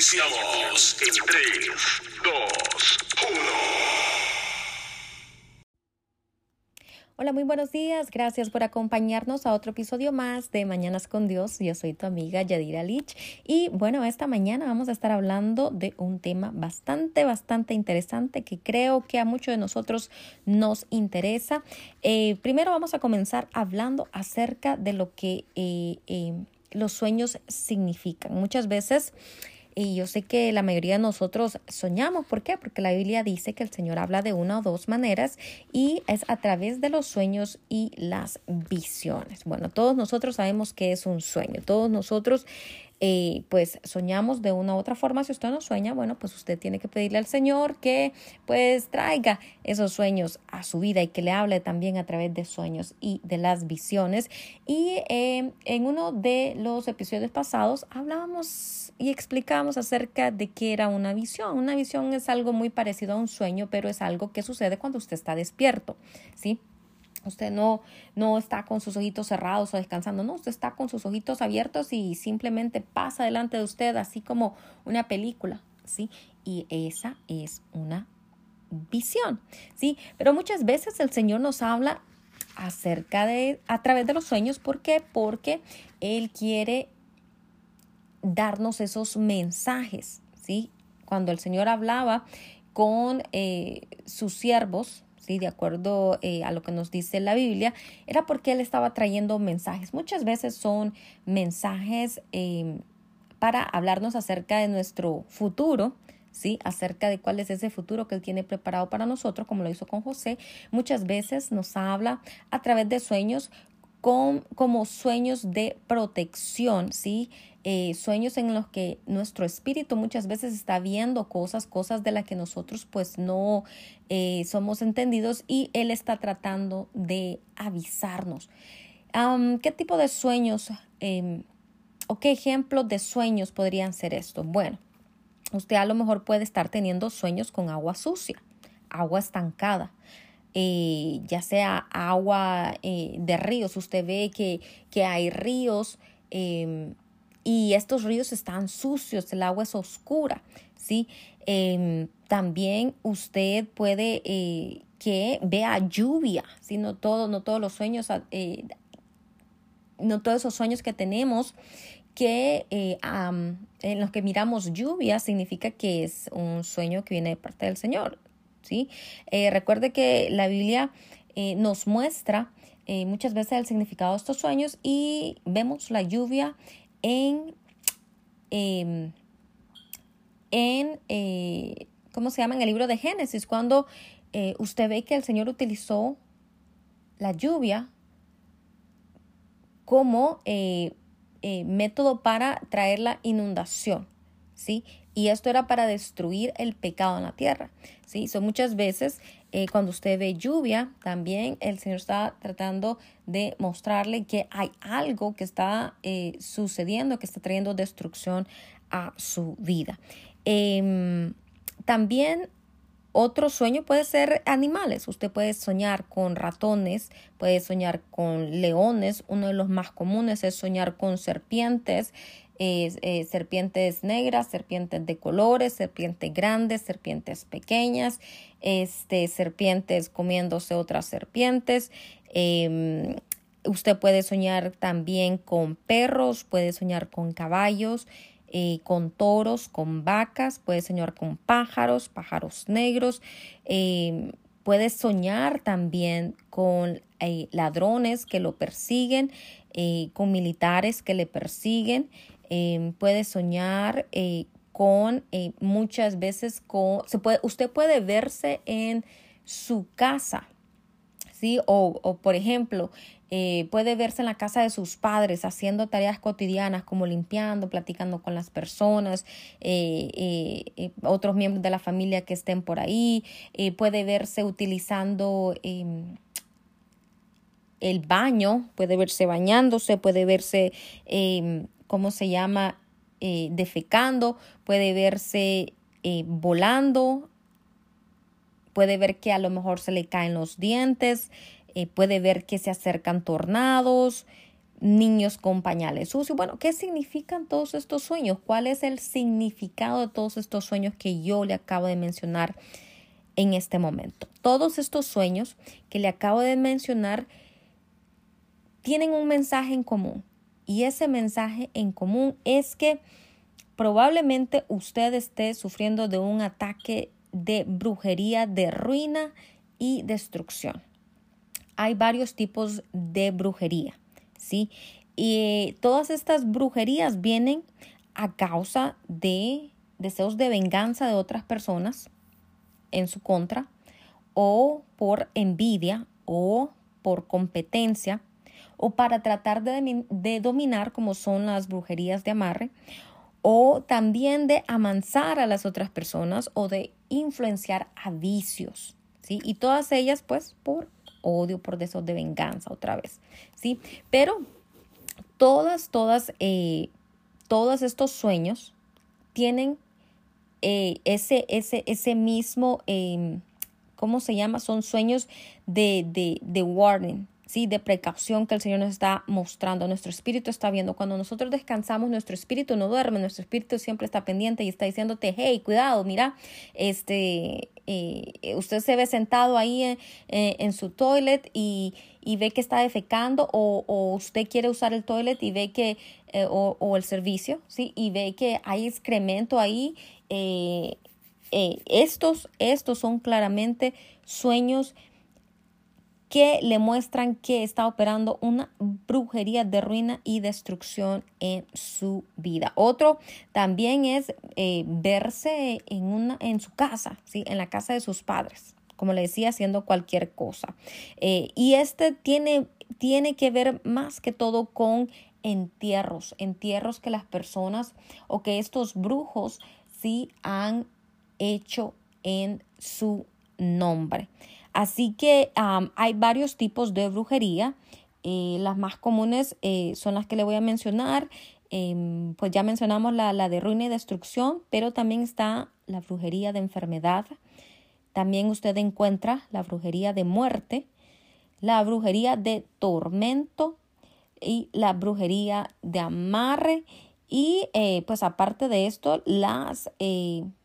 Iniciamos en 3, 2, 1. Hola, muy buenos días. Gracias por acompañarnos a otro episodio más de Mañanas con Dios. Yo soy tu amiga Yadira Lich y bueno, esta mañana vamos a estar hablando de un tema bastante, bastante interesante que creo que a muchos de nosotros nos interesa. Eh, primero vamos a comenzar hablando acerca de lo que eh, eh, los sueños significan. Muchas veces y yo sé que la mayoría de nosotros soñamos. ¿Por qué? Porque la Biblia dice que el Señor habla de una o dos maneras y es a través de los sueños y las visiones. Bueno, todos nosotros sabemos que es un sueño. Todos nosotros eh, pues soñamos de una u otra forma. Si usted no sueña, bueno, pues usted tiene que pedirle al Señor que pues traiga esos sueños a su vida y que le hable también a través de sueños y de las visiones. Y eh, en uno de los episodios pasados hablábamos y explicábamos acerca de qué era una visión. Una visión es algo muy parecido a un sueño, pero es algo que sucede cuando usted está despierto, ¿sí? Usted no, no está con sus ojitos cerrados o descansando, no, usted está con sus ojitos abiertos y simplemente pasa delante de usted así como una película, ¿sí? Y esa es una visión, ¿sí? Pero muchas veces el Señor nos habla acerca de, a través de los sueños, ¿por qué? Porque Él quiere darnos esos mensajes, ¿sí? Cuando el Señor hablaba con eh, sus siervos, de acuerdo eh, a lo que nos dice la Biblia, era porque él estaba trayendo mensajes. Muchas veces son mensajes em, para hablarnos acerca de nuestro futuro, ¿sí? Acerca de cuál es ese futuro que Él tiene preparado para nosotros, como lo hizo con José. Muchas veces nos habla a través de sueños como sueños de protección, ¿sí? Eh, sueños en los que nuestro espíritu muchas veces está viendo cosas, cosas de las que nosotros pues no eh, somos entendidos y Él está tratando de avisarnos. ¿Qué tipo de sueños em, o qué ejemplos de sueños podrían ser estos? Bueno, usted a lo mejor puede estar teniendo sueños con agua sucia, agua estancada. Eh, ya sea agua de ríos, usted ve que, que hay ríos em, y estos ríos están sucios, el agua es oscura, ¿sí? Em, también usted puede eh, que vea lluvia, ¿sí? No, todo, no todos los sueños, eh, no todos esos sueños que tenemos que eh, en los que miramos lluvia significa que es un sueño que viene de parte del Señor, ¿sí? recuerde que la Biblia nos muestra muchas veces el significado de estos sueños y vemos la lluvia en, em, en eh, ¿cómo se llama? En el libro de Génesis, cuando eh, usted ve que el Señor utilizó la lluvia como eh, método para traer la inundación, ¿sí? Y esto era para destruir el pecado en la tierra, ¿sí? Son muchas veces eh, cuando usted ve lluvia, también el Señor está tratando de mostrarle que hay algo que está eh, sucediendo, que está trayendo destrucción a su vida. Em, también otro sueño puede ser animales. Usted puede soñar con ratones, puede soñar con leones. Uno de los más comunes es soñar con serpientes, eh, serpientes negras, serpientes de colores, serpientes grandes, serpientes pequeñas, este, serpientes comiéndose otras serpientes. Em, usted puede soñar también con perros, puede soñar con caballos, eh, con toros, con vacas, puede soñar con pájaros, pájaros negros. Em, puede soñar también con eh, ladrones que lo persiguen, con militares que le persiguen. Em, puede soñar eh, con eh, muchas veces con, se puede, usted puede verse en su casa, ¿sí? O, o por ejemplo, eh, puede verse en la casa de sus padres haciendo tareas cotidianas como limpiando, platicando con las personas, otros miembros de la familia que estén por ahí, puede verse utilizando em, el baño, puede verse bañándose, puede verse em, ¿cómo se llama? Eh, defecando, puede verse eh, volando, puede ver que a lo mejor se le caen los dientes, eh, puede ver que se acercan tornados, niños con pañales sucios. Bueno, ¿qué significan todos estos sueños? ¿Cuál es el significado de todos estos sueños que yo le acabo de mencionar en este momento? Todos estos sueños que le acabo de mencionar tienen un mensaje en común. Y ese mensaje en común es que probablemente usted esté sufriendo de un ataque de brujería, de ruina y destrucción. Hay varios tipos de brujería, ¿sí? Y todas estas brujerías vienen a causa de deseos de venganza de otras personas en su contra o por envidia o por competencia o para tratar de, dominar como son las brujerías de amarre o también de amansar a las otras personas o de influenciar a vicios, ¿sí? Y todas ellas pues por odio, por deseo de venganza otra vez, ¿sí? Pero todas, todas, eh, todos estos sueños tienen eh, ese, ese, ese mismo, em, ¿cómo se llama? Son sueños de, de, de warning, ¿sí? de precaución que el Señor nos está mostrando. Nuestro espíritu está viendo. Cuando nosotros descansamos, nuestro espíritu no duerme, nuestro espíritu siempre está pendiente y está diciéndote, hey, cuidado, mira, este, eh, usted se ve sentado ahí en, en su toilet y, y, ve que está defecando o, o, usted quiere usar el toilet y ve que, eh, o, o, el servicio, ¿sí? Y ve que hay excremento ahí. Eh, estos, estos son claramente sueños que le muestran que está operando una brujería de ruina y destrucción en su vida. Otro también es eh, verse en, una, en su casa, ¿sí? en la casa de sus padres, como le decía, haciendo cualquier cosa. Eh, y este tiene, tiene que ver más que todo con entierros, entierros que las personas o que estos brujos sí han hecho en su nombre. Así que hay varios tipos de brujería. Eh, las más comunes eh, son las que le voy a mencionar. Em, pues ya mencionamos la, de ruina y destrucción, pero también está la brujería de enfermedad. También usted encuentra la brujería de muerte, la brujería de tormento y la brujería de amarre. Y eh, pues aparte de esto, las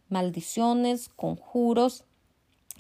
maldiciones, conjuros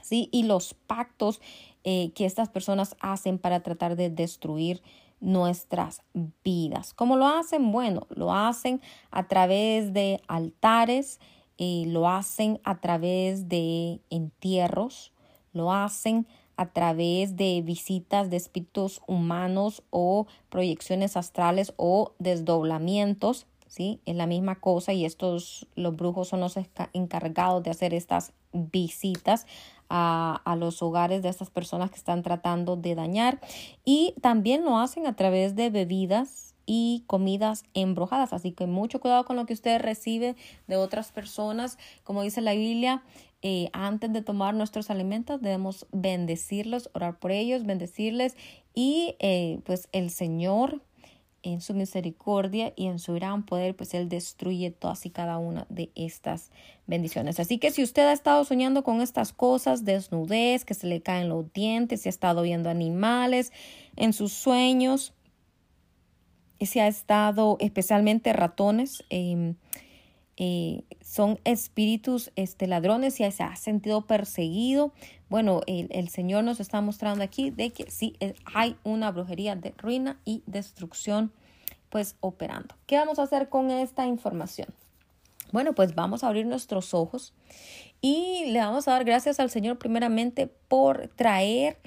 ¿sí? Y los pactos eh, que estas personas hacen para tratar de destruir nuestras vidas. ¿Cómo lo hacen? Bueno, lo hacen a través de altares, eh, lo hacen a través de entierros, lo hacen a través de visitas de espíritus humanos o proyecciones astrales o desdoblamientos, ¿sí? Es la misma cosa y estos, los brujos son los encargados de hacer estas visitas a, a, los hogares de estas personas que están tratando de dañar y también lo hacen a través de bebidas y comidas embrujadas. Así que mucho cuidado con lo que usted recibe de otras personas. Como dice la Biblia, eh, antes de tomar nuestros alimentos debemos bendecirlos, orar por ellos, bendecirles y eh, pues el Señor en su misericordia y en su gran poder, pues Él destruye todas y cada una de estas bendiciones. Así que si usted ha estado soñando con estas cosas, desnudez, que se le caen los dientes, si ha estado viendo animales en sus sueños, y si ha estado especialmente ratones, em, eh, son espíritus este, ladrones, si se ha sentido perseguido, bueno, el, Señor nos está mostrando aquí de que sí eh, hay una brujería de ruina y destrucción pues operando. ¿Qué vamos a hacer con esta información? Bueno, pues vamos a abrir nuestros ojos y le vamos a dar gracias al Señor primeramente por traer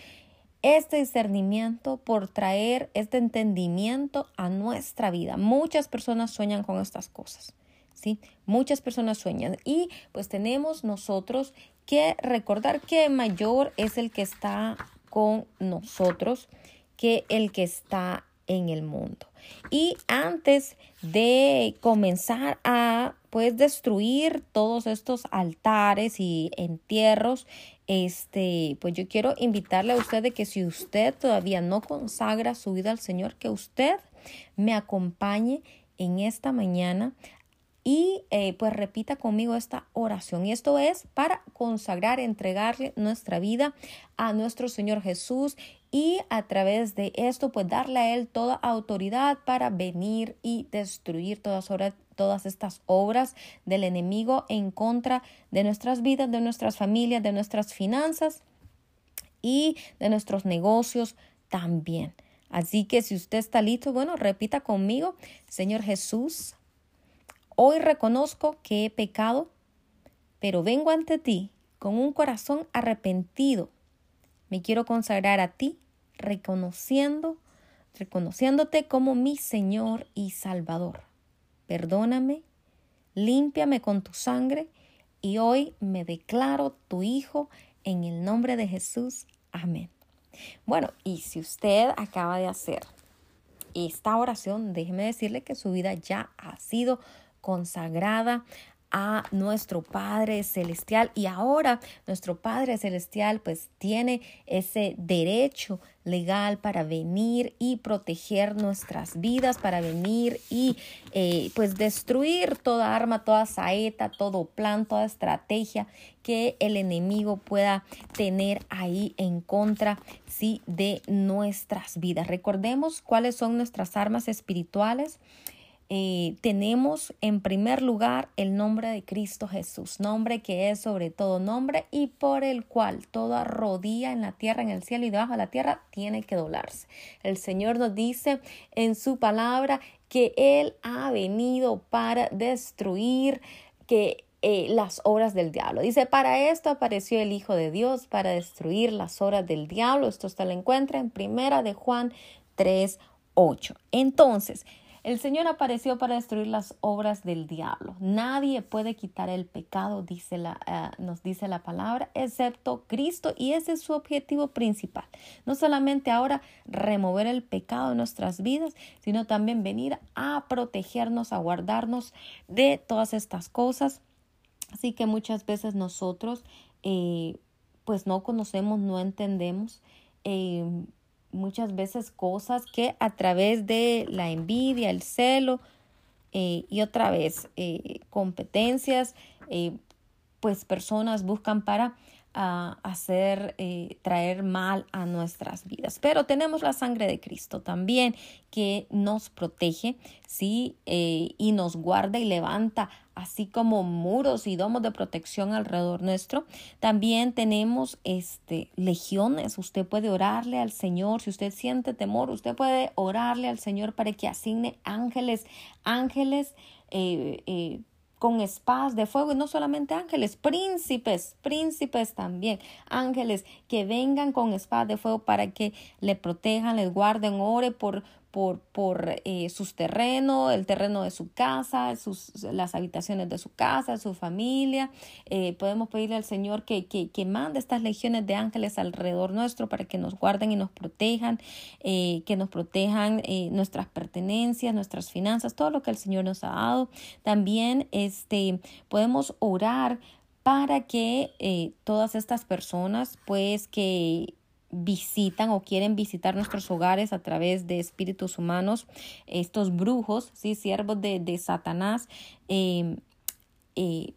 este discernimiento, por traer este entendimiento a nuestra vida. Muchas personas sueñan con estas cosas. ¿Sí? Muchas personas sueñan y pues tenemos nosotros que recordar que mayor es el que está con nosotros que el que está en el mundo. Y antes de comenzar a pues destruir todos estos altares y entierros, este, pues yo quiero invitarle a usted de que si usted todavía no consagra su vida al Señor, que usted me acompañe en esta mañana y eh, pues repita conmigo esta oración. Y esto es para consagrar, entregarle nuestra vida a nuestro Señor Jesús y a través de esto pues darle a Él toda autoridad para venir y destruir todas, todas estas obras del enemigo en contra de nuestras vidas, de nuestras familias, de nuestras finanzas y de nuestros negocios también. Así que si usted está listo, bueno, repita conmigo, Señor Jesús, hoy reconozco que he pecado, pero vengo ante ti con un corazón arrepentido. Me quiero consagrar a ti, reconociendo, reconociéndote como mi Señor y Salvador. Perdóname, límpiame con tu sangre y hoy me declaro tu Hijo en el nombre de Jesús. Amén. Bueno, y si usted acaba de hacer esta oración, déjeme decirle que su vida ya ha sido consagrada a nuestro Padre Celestial y ahora nuestro Padre Celestial pues tiene ese derecho legal para venir y proteger nuestras vidas, para venir y eh, pues destruir toda arma, toda saeta, todo plan, toda estrategia que el enemigo pueda tener ahí en contra sí, de nuestras vidas. Recordemos cuáles son nuestras armas espirituales. Eh, tenemos en primer lugar el nombre de Cristo Jesús, nombre que es sobre todo nombre y por el cual toda rodilla en la tierra, en el cielo y debajo de la tierra tiene que doblarse. El Señor nos dice en su palabra que Él ha venido para destruir que eh, las obras del diablo. Dice, para esto apareció el Hijo de Dios, para destruir las obras del diablo. Esto usted lo encuentra en primera de Juan 3, 8. Entonces, el Señor apareció para destruir las obras del diablo. Nadie puede quitar el pecado, eh, nos dice la palabra, excepto Cristo. Y ese es su objetivo principal. No solamente ahora remover el pecado de nuestras vidas, sino también venir a protegernos, a guardarnos de todas estas cosas. Así que muchas veces nosotros eh, pues no conocemos, no entendemos. Eh, muchas veces cosas que a través de la envidia, el celo eh, y otra vez eh, competencias, eh, pues personas buscan para a hacer, eh, traer mal a nuestras vidas. Pero tenemos la sangre de Cristo también que nos protege, ¿sí? Eh, y nos guarda y levanta así como muros y domos de protección alrededor nuestro. También tenemos este legiones. Usted puede orarle al Señor. Si usted siente temor, usted puede orarle al Señor para que asigne ángeles, ángeles eh, eh con espadas de fuego y no solamente ángeles, príncipes, príncipes también, ángeles que vengan con espadas de fuego para que le protejan, les guarden, ore por por, por eh, sus terrenos, el terreno de su casa, sus, las habitaciones de su casa, su familia. Eh, podemos pedirle al Señor que, que, que, mande estas legiones de ángeles alrededor nuestro para que nos guarden y nos protejan, eh, que nos protejan nuestras pertenencias, nuestras finanzas, todo lo que el Señor nos ha dado. También este, podemos orar para que todas estas personas, pues que visitan o quieren visitar nuestros hogares a través de espíritus humanos, estos brujos, ¿sí? siervos de, de Satanás, eh, eh,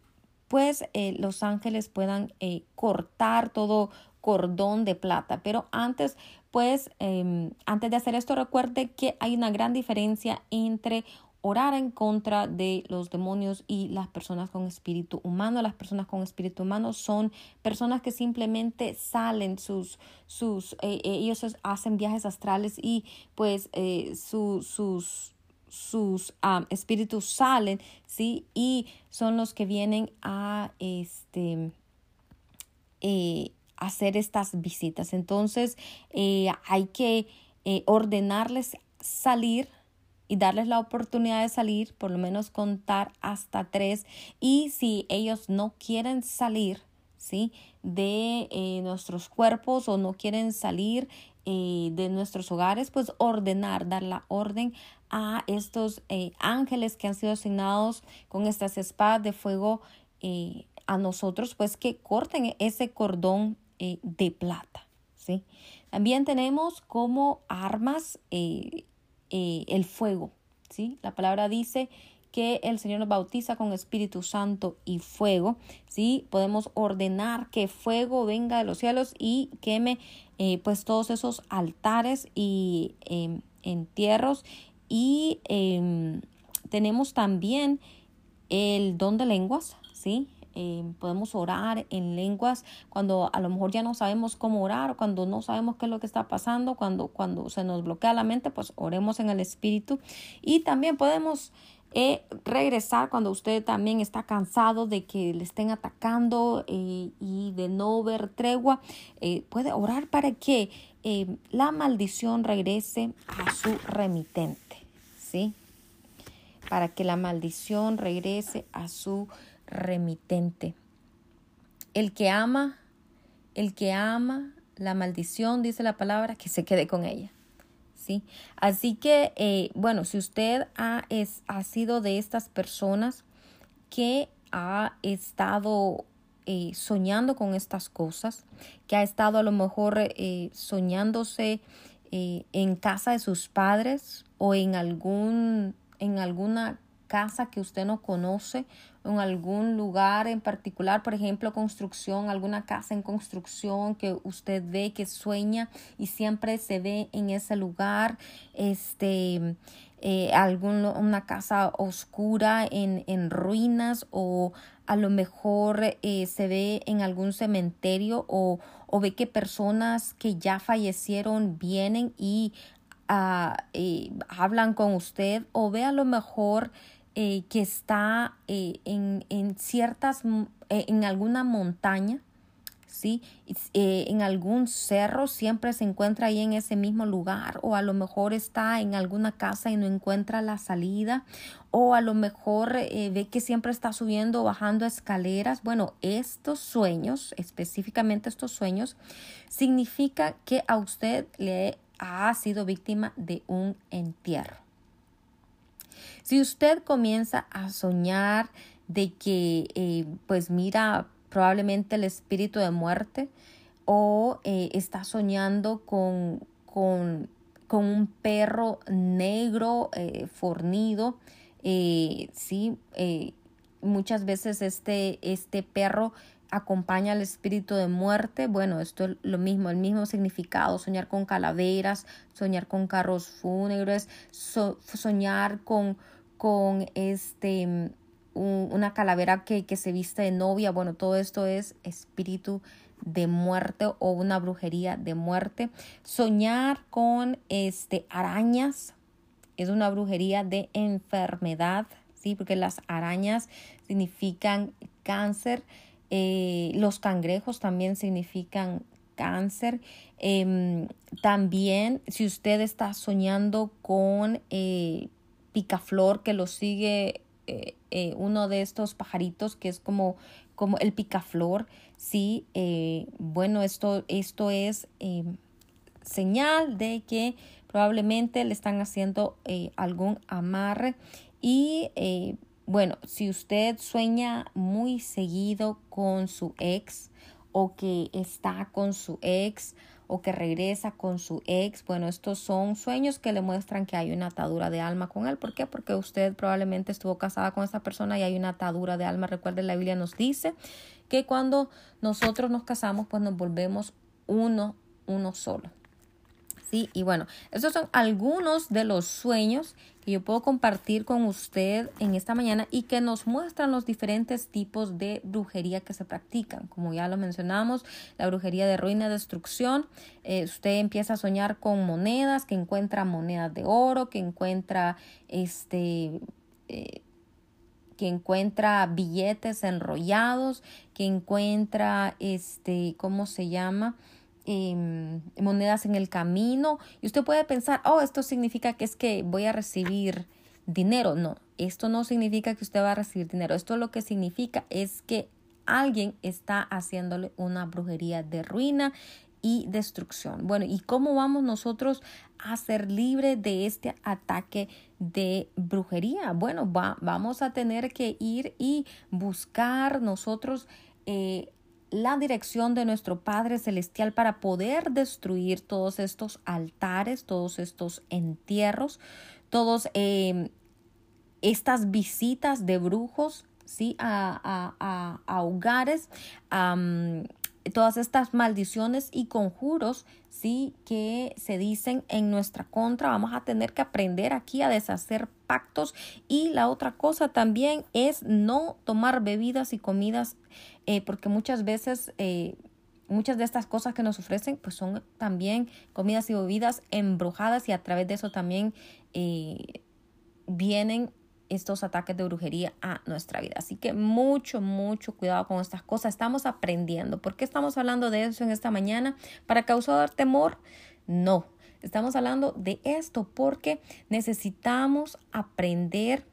pues eh, los ángeles puedan cortar todo cordón de plata. Pero antes, pues, em, antes de hacer esto, recuerde que hay una gran diferencia entre orar en contra de los demonios y las personas con espíritu humano. Las personas con espíritu humano son personas que simplemente salen sus, sus, eh, eh, ellos hacen viajes astrales y pues eh, sus, sus espíritus salen, ¿sí? Y son los que vienen a este, hacer estas visitas. Entonces hay que ordenarles salir y darles la oportunidad de salir, por lo menos contar hasta tres. Y si ellos no quieren salir, ¿sí? De eh, nuestros cuerpos o no quieren salir eh, de nuestros hogares, pues ordenar, dar la orden a estos eh, ángeles que han sido asignados con estas espadas de fuego a nosotros, pues que corten ese cordón de plata, ¿sí? También tenemos como armas el fuego. ¿sí? La palabra dice que el Señor nos bautiza con Espíritu Santo y fuego, ¿sí? Podemos ordenar que fuego venga de los cielos y queme eh, pues todos esos altares y em, entierros y em, tenemos también el don de lenguas, ¿sí? Em, podemos orar en lenguas cuando a lo mejor ya no sabemos cómo orar, cuando no sabemos qué es lo que está pasando, cuando, cuando se nos bloquea la mente, pues oremos en el Espíritu. Y también podemos eh, regresar cuando usted también está cansado de que le estén atacando eh, y de no ver tregua. Eh, puede orar para que la maldición regrese a su remitente, ¿sí? Para que la maldición regrese a su remitente. El que ama, el que ama la maldición, dice la palabra, que se quede con ella. ¿Sí? Así que, eh, bueno, si usted ha, es, ha sido de estas personas que ha estado eh, soñando con estas cosas, que ha estado a lo mejor eh, soñándose en casa de sus padres o en algún en alguna casa que usted no conoce, en algún lugar en particular, por ejemplo, construcción, alguna casa en construcción que usted ve, que sueña y siempre se ve en ese lugar, este, eh, algún, una casa oscura en, en ruinas o a lo mejor eh, se ve en algún cementerio o, o ve que personas que ya fallecieron vienen y ah, eh, hablan con usted o ve a lo mejor eh, que está eh, en, en, ciertas, eh, en alguna montaña, ¿sí? en algún cerro, siempre se encuentra ahí en ese mismo lugar, o a lo mejor está en alguna casa y no encuentra la salida, o a lo mejor ve que siempre está subiendo o bajando escaleras. Bueno, estos sueños, específicamente estos sueños, significa que a usted le ha sido víctima de un entierro. Si usted comienza a soñar de que eh, pues mira probablemente el espíritu de muerte o eh, está soñando con, con, con, un perro negro eh, fornido, sí, muchas veces este, este perro acompaña al espíritu de muerte. Bueno, esto es lo mismo, el mismo significado, soñar con calaveras, soñar con carros fúnebres, soñar con, con este una calavera que, que, se viste de novia. Bueno, todo esto es espíritu de muerte o una brujería de muerte. Soñar con este arañas es una brujería de enfermedad, ¿sí? Porque las arañas significan cáncer. Eh, los cangrejos también significan cáncer. Em, también si usted está soñando con eh, picaflor que lo sigue eh, uno de estos pajaritos que es como, como el picaflor, sí, bueno, esto, esto es em, señal de que probablemente le están haciendo algún amarre y bueno, si usted sueña muy seguido con su ex o que está con su ex o que regresa con su ex, bueno, estos son sueños que le muestran que hay una atadura de alma con él. ¿Por qué? Porque usted probablemente estuvo casada con esa persona y hay una atadura de alma. Recuerde, la Biblia nos dice que cuando nosotros nos casamos, pues nos volvemos uno, uno solo. ¿sí? Y bueno, estos son algunos de los sueños que yo puedo compartir con usted en esta mañana y que nos muestran los diferentes tipos de brujería que se practican. Como ya lo mencionamos, la brujería de ruina y destrucción. Eh, usted empieza a soñar con monedas, que encuentra monedas de oro, que encuentra este... Eh, que encuentra billetes enrollados, que encuentra este, ¿cómo se llama? Em, monedas en el camino y usted puede pensar, oh, esto significa que es que voy a recibir dinero. No, esto no significa que usted va a recibir dinero. Esto lo que significa es que alguien está haciéndole una brujería de ruina y destrucción. Bueno, ¿y cómo vamos nosotros a ser libres de este ataque de brujería? Bueno, va, vamos a tener que ir y buscar nosotros eh, la dirección de nuestro Padre Celestial para poder destruir todos estos altares, todos estos entierros, todos em, estas visitas de brujos, ¿sí? A, a, a, hogares, todas estas maldiciones y conjuros, sí, que se dicen en nuestra contra. Vamos a tener que aprender aquí a deshacer pactos. Y la otra cosa también es no tomar bebidas y comidas, eh, porque muchas veces eh, muchas de estas cosas que nos ofrecen pues son también comidas y bebidas embrujadas y a través de eso también eh, vienen estos ataques de brujería a nuestra vida. Así que mucho, mucho cuidado con estas cosas. Estamos aprendiendo. ¿Por qué estamos hablando de eso en esta mañana? ¿Para causar temor? No. Estamos hablando de esto porque necesitamos aprender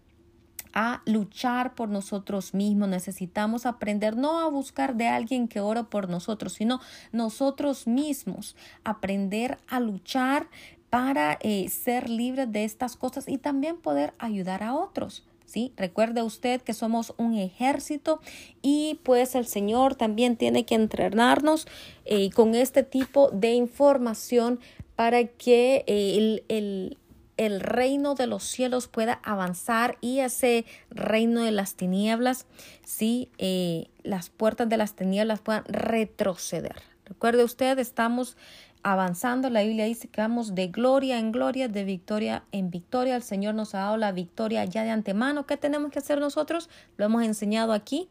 a luchar por nosotros mismos, necesitamos aprender no a buscar de alguien que ora por nosotros, sino nosotros mismos, aprender a luchar para eh, ser libres de estas cosas y también poder ayudar a otros. ¿Sí? Recuerde usted que somos un ejército y pues el Señor también tiene que entrenarnos eh, con este tipo de información para que eh, el, el reino de los cielos pueda avanzar y ese reino de las tinieblas, sí, eh, las puertas de las tinieblas puedan retroceder. Recuerde usted, estamos avanzando. La Biblia dice que vamos de gloria en gloria, de victoria en victoria. El Señor nos ha dado la victoria ya de antemano. ¿Qué tenemos que hacer nosotros? Lo hemos enseñado aquí.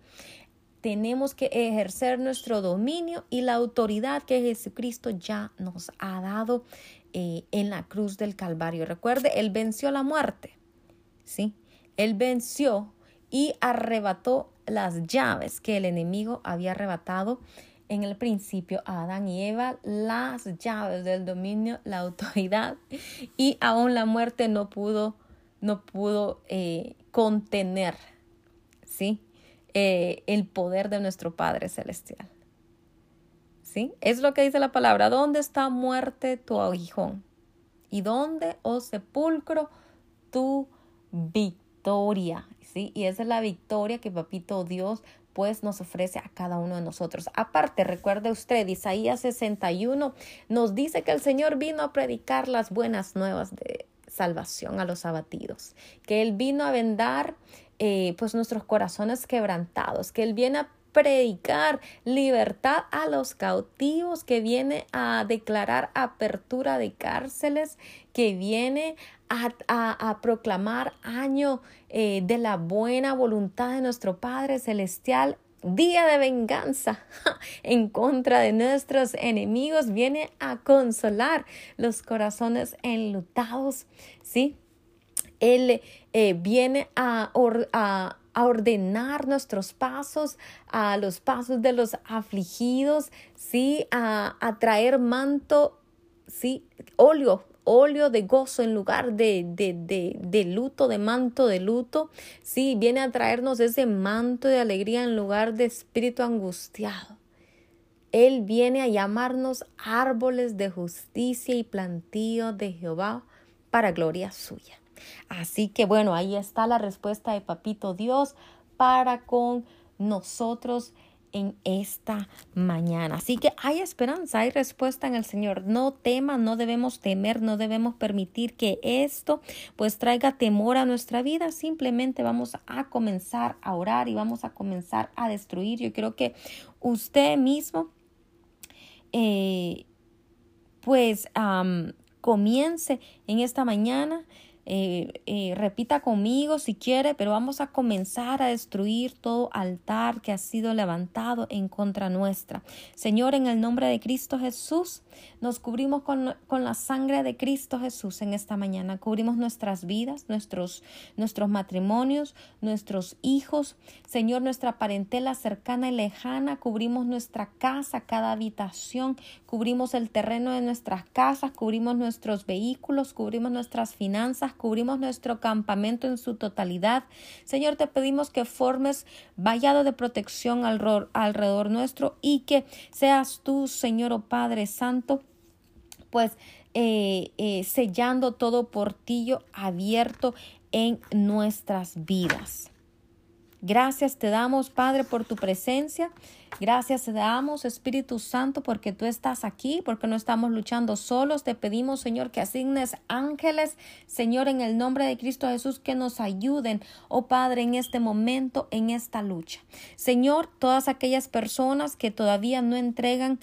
Tenemos que ejercer nuestro dominio y la autoridad que Jesucristo ya nos ha dado eh, en la cruz del Calvario. Recuerde, Él venció la muerte, ¿sí? Él venció y arrebató las llaves que el enemigo había arrebatado en el principio a Adán y Eva, las llaves del dominio, la autoridad y aún la muerte no pudo, no pudo eh, contener, ¿sí? Eh, el poder de nuestro Padre Celestial. Es lo que dice la palabra. ¿Dónde está muerte tu aguijón? ¿Y dónde, oh sepulcro, tu victoria? ¿Sí? Y esa es la victoria que Papito Dios pues nos ofrece a cada uno de nosotros. Aparte, recuerde usted, Isaías 61 nos dice que el Señor vino a predicar las buenas nuevas de salvación a los abatidos, que Él vino a vendar eh, pues nuestros corazones quebrantados, que Él viene a predicar libertad a los cautivos, que viene a declarar apertura de cárceles, que viene a, proclamar año eh, de la buena voluntad de nuestro Padre Celestial. Día de venganza en contra de nuestros enemigos, viene a consolar los corazones enlutados, ¿sí? Él eh, viene a, a ordenar nuestros pasos, a los pasos de los afligidos, sí, a, traer manto, sí, óleo, óleo de gozo en lugar de, de, de, de, luto, de manto de luto. Sí, viene a traernos ese manto de alegría en lugar de espíritu angustiado. Él viene a llamarnos árboles de justicia y plantíos de Jehová para gloria suya. Así que bueno, ahí está la respuesta de Papito Dios para con nosotros en esta mañana. Así que hay esperanza, hay respuesta en el Señor. No teman, no debemos temer, no debemos permitir que esto pues traiga temor a nuestra vida. Simplemente vamos a comenzar a orar y vamos a comenzar a destruir. Yo creo que usted mismo eh, pues comience en esta mañana eh, eh, repita conmigo si quiere, pero vamos a comenzar a destruir todo altar que ha sido levantado en contra nuestra. Señor, en el nombre de Cristo Jesús, nos cubrimos con, con, la sangre de Cristo Jesús en esta mañana. Cubrimos nuestras vidas, nuestros, nuestros matrimonios, nuestros hijos. Señor, nuestra parentela cercana y lejana. Cubrimos nuestra casa, cada habitación. Cubrimos el terreno de nuestras casas. Cubrimos nuestros vehículos. Cubrimos nuestras finanzas. Cubrimos nuestro campamento en su totalidad. Señor, te pedimos que formes vallado de protección alrededor nuestro y que seas tú, Señor, oh Padre Santo, pues eh, eh, sellando todo portillo abierto en nuestras vidas. Gracias te damos, Padre, por tu presencia. Gracias te damos, Espíritu Santo, porque tú estás aquí, porque no estamos luchando solos. Te pedimos, Señor, que asignes ángeles, Señor, en el nombre de Cristo Jesús, que nos ayuden, oh Padre, en este momento, en esta lucha. Señor, todas aquellas personas que todavía no entregan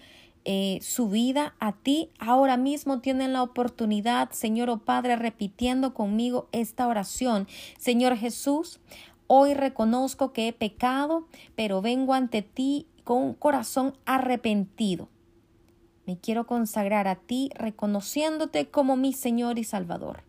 eh, su vida a ti, ahora mismo tienen la oportunidad, Señor oh Padre, repitiendo conmigo esta oración. Señor Jesús, Hoy reconozco que he pecado, pero vengo ante ti con un corazón arrepentido. Me quiero consagrar a ti reconociéndote como mi Señor y Salvador.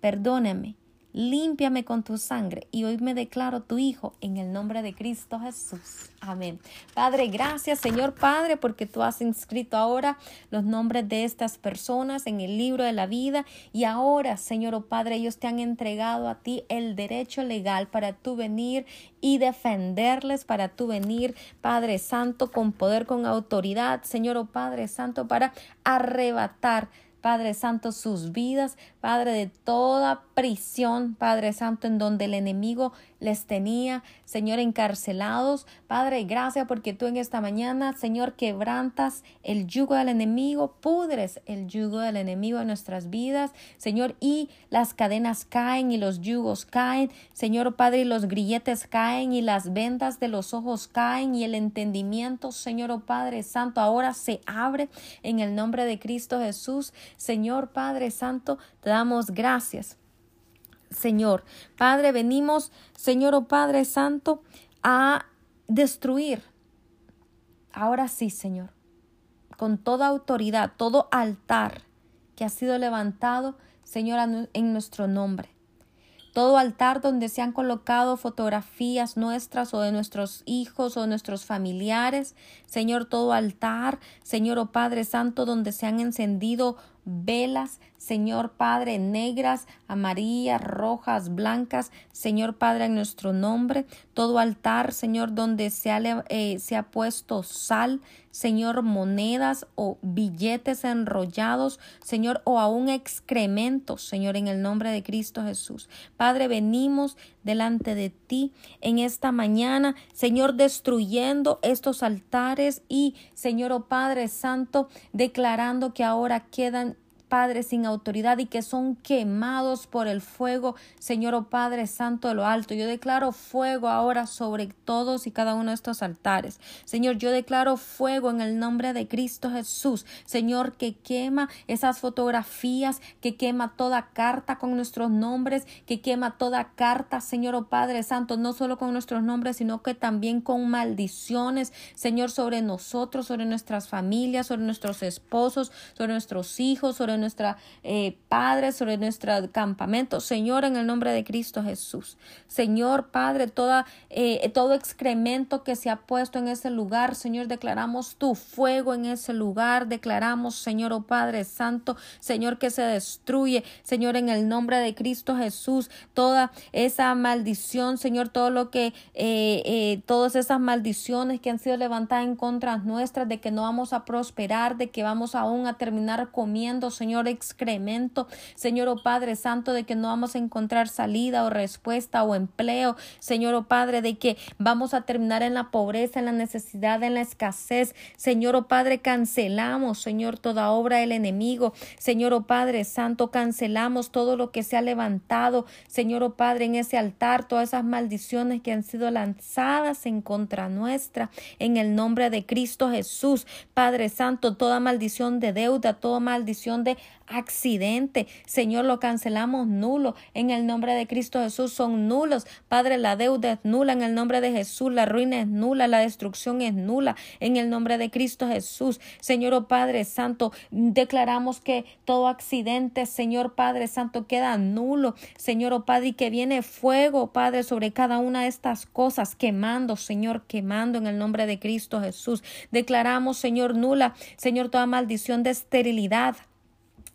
Perdóname límpiame con tu sangre y hoy me declaro tu Hijo en el nombre de Cristo Jesús. Amén. Padre, gracias Señor Padre porque tú has inscrito ahora los nombres de estas personas en el libro de la vida y ahora Señor oh Padre ellos te han entregado a ti el derecho legal para tú venir y defenderles, para tú venir Padre Santo con poder, con autoridad Señor oh Padre Santo para arrebatar Padre Santo, sus vidas, Padre, de toda prisión, Padre Santo, en donde el enemigo les tenía, Señor, encarcelados. Padre, gracias porque tú en esta mañana, Señor, quebrantas el yugo del enemigo, pudres el yugo del enemigo en nuestras vidas, Señor, y las cadenas caen y los yugos caen, Señor Padre, y los grilletes caen y las vendas de los ojos caen y el entendimiento, Señor oh Padre Santo, ahora se abre en el nombre de Cristo Jesús. Señor Padre Santo, te damos gracias. Señor. Padre, venimos, Señor o oh Padre Santo, a destruir. Ahora sí, Señor, con toda autoridad, todo altar que ha sido levantado, Señor, en nuestro nombre. Todo altar donde se han colocado fotografías nuestras o de nuestros hijos o nuestros familiares. Señor, todo altar, Señor o oh Padre Santo, donde se han encendido velas, Señor Padre, negras, amarillas, rojas, blancas, Señor Padre, en nuestro nombre, todo altar, Señor, donde se ha, eh, se ha puesto sal, Señor, monedas o billetes enrollados, Señor, o aún excrementos, Señor, en el nombre de Cristo Jesús. Padre, venimos delante de ti en esta mañana, Señor, destruyendo estos altares y, Señor, oh Padre Santo, declarando que ahora quedan Padre, sin autoridad y que son quemados por el fuego, Señor o oh Padre Santo de lo alto. Yo declaro fuego ahora sobre todos y cada uno de estos altares. Señor, yo declaro fuego en el nombre de Cristo Jesús. Señor, que quema esas fotografías, que quema toda carta con nuestros nombres, que quema toda carta, Señor o oh Padre Santo, no solo con nuestros nombres, sino que también con maldiciones, Señor, sobre nosotros, sobre nuestras familias, sobre nuestros esposos, sobre nuestros hijos, sobre nuestra eh, Padre, sobre nuestro campamento. Señor, en el nombre de Cristo Jesús. Señor, Padre, toda, eh, todo excremento que se ha puesto en ese lugar, Señor, declaramos tu fuego en ese lugar. Declaramos, Señor, oh Padre Santo, Señor, que se destruye, Señor, en el nombre de Cristo Jesús, toda esa maldición, Señor, todo lo que, eh, todas esas maldiciones que han sido levantadas en contra nuestras, de que no vamos a prosperar, de que vamos aún a terminar comiendo, Señor Señor, excremento, Señor, oh Padre Santo, de que no vamos a encontrar salida o respuesta o empleo, Señor, oh Padre, de que vamos a terminar en la pobreza, en la necesidad, en la escasez, Señor, oh Padre, cancelamos, Señor, toda obra del enemigo, Señor, oh Padre Santo, cancelamos todo lo que se ha levantado, Señor, oh Padre, en ese altar, todas esas maldiciones que han sido lanzadas en contra nuestra, en el nombre de Cristo Jesús, Padre Santo, toda maldición de deuda, toda maldición de accidente. Señor, lo cancelamos nulo. En el nombre de Cristo Jesús son nulos. Padre, la deuda es nula. En el nombre de Jesús, la ruina es nula. La destrucción es nula. En el nombre de Cristo Jesús. Señor, oh Padre Santo, declaramos que todo accidente, Señor Padre Santo, queda nulo. Señor, oh Padre, y que viene fuego, Padre, sobre cada una de estas cosas, quemando, Señor, quemando en el nombre de Cristo Jesús. Declaramos, Señor, nula, Señor, toda maldición de esterilidad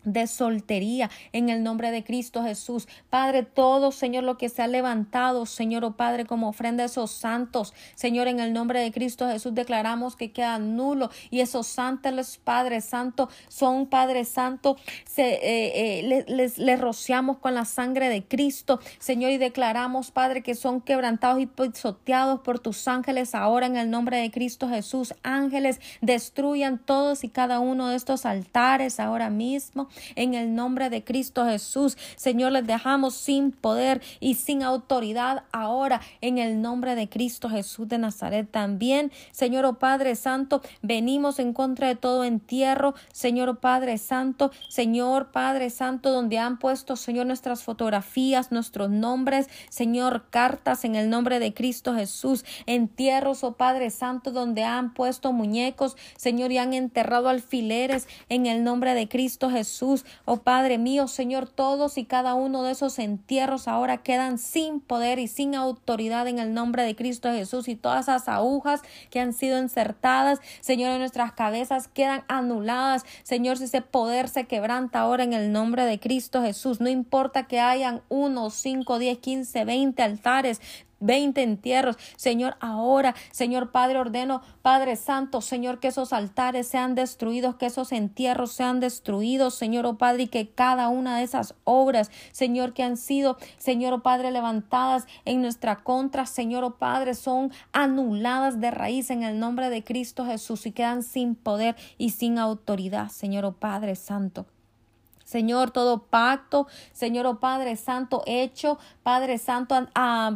de soltería en el nombre de Cristo Jesús. Padre, todo, Señor, lo que se ha levantado, Señor, o oh Padre, como ofrenda a esos santos, Señor, en el nombre de Cristo Jesús declaramos que queda nulo y esos santos, Padre Santo, son Padre Santo, se, eh, eh, les, les, rociamos con la sangre de Cristo, Señor, y declaramos, Padre, que son quebrantados y pisoteados por tus ángeles ahora en el nombre de Cristo Jesús. Ángeles, destruyan todos y cada uno de estos altares ahora mismo en el nombre de Cristo Jesús. Señor, les dejamos sin poder y sin autoridad ahora en el nombre de Cristo Jesús de Nazaret también. Señor, oh Padre Santo, venimos en contra de todo entierro. Señor, oh Padre Santo, Señor Padre Santo, donde han puesto, Señor, nuestras fotografías, nuestros nombres, Señor, cartas en el nombre de Cristo Jesús. Entierros, oh Padre Santo, donde han puesto muñecos, Señor, y han enterrado alfileres en el nombre de Cristo Jesús. Oh Padre mío, Señor, todos y cada uno de esos entierros ahora quedan sin poder y sin autoridad en el nombre de Cristo Jesús y todas esas agujas que han sido insertadas, Señor, en nuestras cabezas quedan anuladas. Señor, si ese poder se quebranta ahora en el nombre de Cristo Jesús, no importa que hayan uno, cinco, diez, quince, veinte altares, 20 entierros. Señor, ahora, Señor Padre, ordeno, Padre Santo, Señor, que esos altares sean destruidos, que esos entierros sean destruidos, Señor, oh Padre, y que cada una de esas obras, Señor, que han sido, Señor, oh Padre, levantadas en nuestra contra, Señor, oh Padre, son anuladas de raíz en el nombre de Cristo Jesús y quedan sin poder y sin autoridad, Señor, oh Padre Santo. Señor, todo pacto, Señor, oh Padre Santo, hecho, Padre Santo,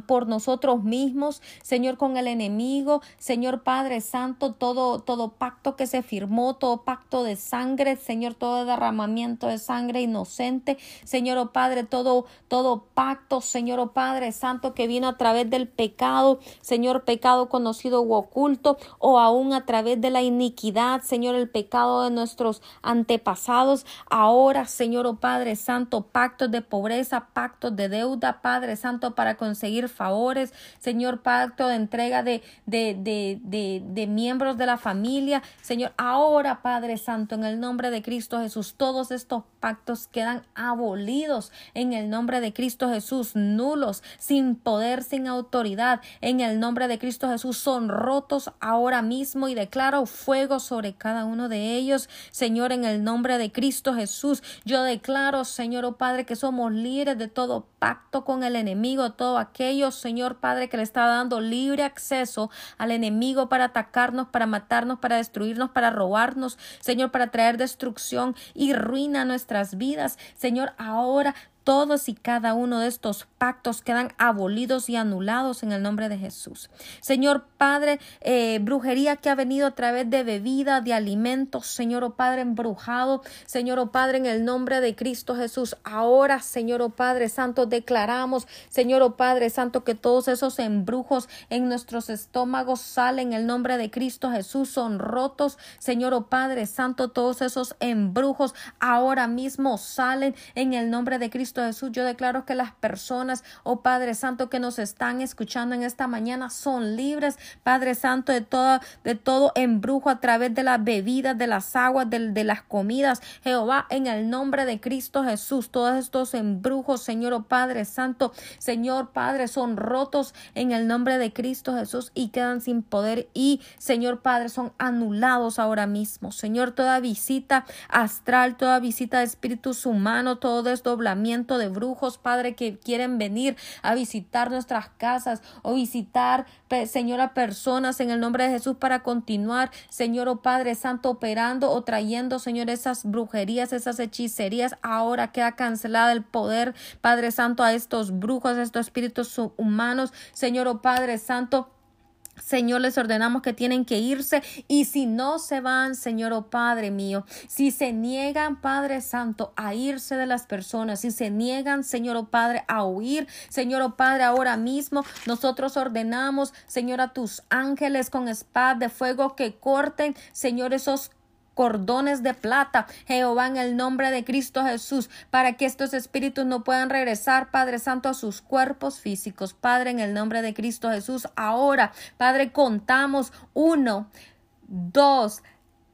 por nosotros mismos, Señor, con el enemigo, Señor Padre Santo, todo, todo pacto que se firmó, todo pacto de sangre, Señor, todo derramamiento de sangre inocente, Señor, oh Padre, todo, todo pacto, Señor, oh Padre Santo, que vino a través del pecado, Señor, pecado conocido u oculto, o aún a través de la iniquidad, Señor, el pecado de nuestros antepasados, ahora, oh Padre Santo, pactos de pobreza, pactos de deuda, Padre Santo, para conseguir favores, Señor, pacto de entrega de, de, de, de, de miembros de la familia, Señor, ahora, Padre Santo, en el nombre de Cristo Jesús, todos estos pactos quedan abolidos en el nombre de Cristo Jesús, nulos, sin poder, sin autoridad, en el nombre de Cristo Jesús, son rotos ahora mismo y declaro fuego sobre cada uno de ellos, Señor, en el nombre de Cristo Jesús. Yo declaro, Señor, oh Padre, que somos libres de todo pacto con el enemigo, todo aquello, Señor Padre, que le está dando libre acceso al enemigo para atacarnos, para matarnos, para destruirnos, para robarnos, Señor, para traer destrucción y ruina a nuestras vidas. Señor, ahora todos y cada uno de estos pactos quedan abolidos y anulados en el nombre de Jesús. Señor Padre, eh, brujería que ha venido a través de bebida, de alimentos, Señor o oh Padre embrujado, Señor o oh Padre, en el nombre de Cristo Jesús. Ahora, Señor o oh Padre Santo, declaramos, Señor o Padre Santo, que todos esos embrujos en nuestros estómagos salen en el nombre de Cristo Jesús, son rotos, Señor o Padre Santo, todos esos embrujos ahora mismo salen en el nombre de Cristo Jesús, yo declaro que las personas, oh Padre Santo, que nos están escuchando en esta mañana son libres, Padre Santo, de todo, de todo embrujo a través de las bebidas, de las aguas, de, de las comidas. Jehová, en el nombre de Cristo Jesús, todos estos embrujos, Señor, oh Padre Santo, Señor Padre, son rotos en el nombre de Cristo Jesús y quedan sin poder y, Señor Padre, son anulados ahora mismo. Señor, toda visita astral, toda visita de espíritus humanos, todo desdoblamiento de brujos, Padre, que quieren venir a visitar nuestras casas o visitar, Señor, a personas en el nombre de Jesús para continuar, Señor, o oh Padre Santo, operando o trayendo, Señor, esas brujerías, esas hechicerías. Ahora queda cancelada el poder, Padre Santo, a estos brujos, a estos espíritus humanos, Señor, o oh Padre Santo. Señor, les ordenamos que tienen que irse y si no se van, Señor, oh Padre mío, si se niegan, Padre Santo, a irse de las personas, si se niegan, Señor, oh Padre, a huir, Señor, oh Padre, ahora mismo nosotros ordenamos, Señor, a tus ángeles con espada de fuego que corten, Señor, esos cordones de plata, Jehová, en el nombre de Cristo Jesús, para que estos espíritus no puedan regresar, Padre Santo, a sus cuerpos físicos. Padre, en el nombre de Cristo Jesús, ahora, Padre, contamos uno, dos,